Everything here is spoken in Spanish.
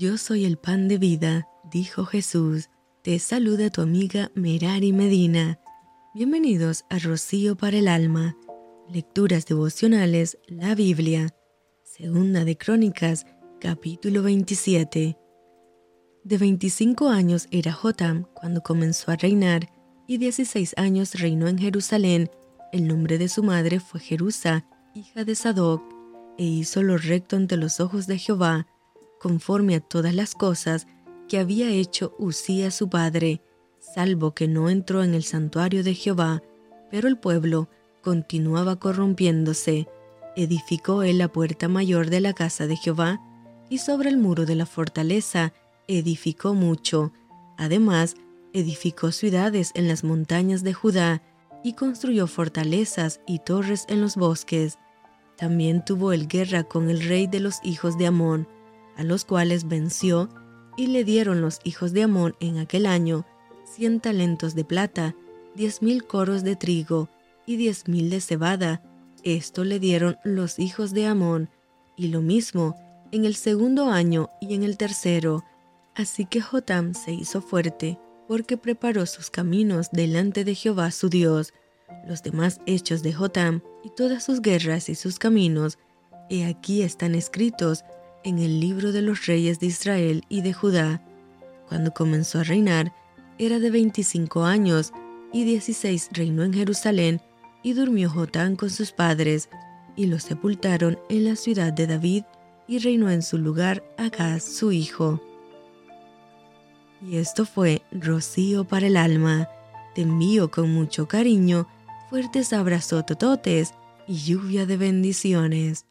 Yo soy el pan de vida, dijo Jesús. Te saluda tu amiga Merari Medina. Bienvenidos a Rocío para el Alma. Lecturas devocionales, la Biblia. Segunda de Crónicas, capítulo 27. De 25 años era Jotam cuando comenzó a reinar y 16 años reinó en Jerusalén. El nombre de su madre fue Jerusa, hija de Sadoc, e hizo lo recto ante los ojos de Jehová conforme a todas las cosas que había hecho Usía su padre, salvo que no entró en el santuario de Jehová, pero el pueblo continuaba corrompiéndose. Edificó él la puerta mayor de la casa de Jehová, y sobre el muro de la fortaleza edificó mucho. Además, edificó ciudades en las montañas de Judá, y construyó fortalezas y torres en los bosques. También tuvo él guerra con el rey de los hijos de Amón, a los cuales venció, y le dieron los hijos de Amón en aquel año cien talentos de plata, diez mil coros de trigo y diez mil de cebada. Esto le dieron los hijos de Amón, y lo mismo en el segundo año y en el tercero. Así que Jotam se hizo fuerte, porque preparó sus caminos delante de Jehová su Dios. Los demás hechos de Jotam y todas sus guerras y sus caminos, he aquí están escritos en el libro de los reyes de Israel y de Judá. Cuando comenzó a reinar, era de 25 años, y 16 reinó en Jerusalén, y durmió Jotán con sus padres, y lo sepultaron en la ciudad de David, y reinó en su lugar Agaz su hijo. Y esto fue rocío para el alma. Te envío con mucho cariño, fuertes abrazos tototes y lluvia de bendiciones.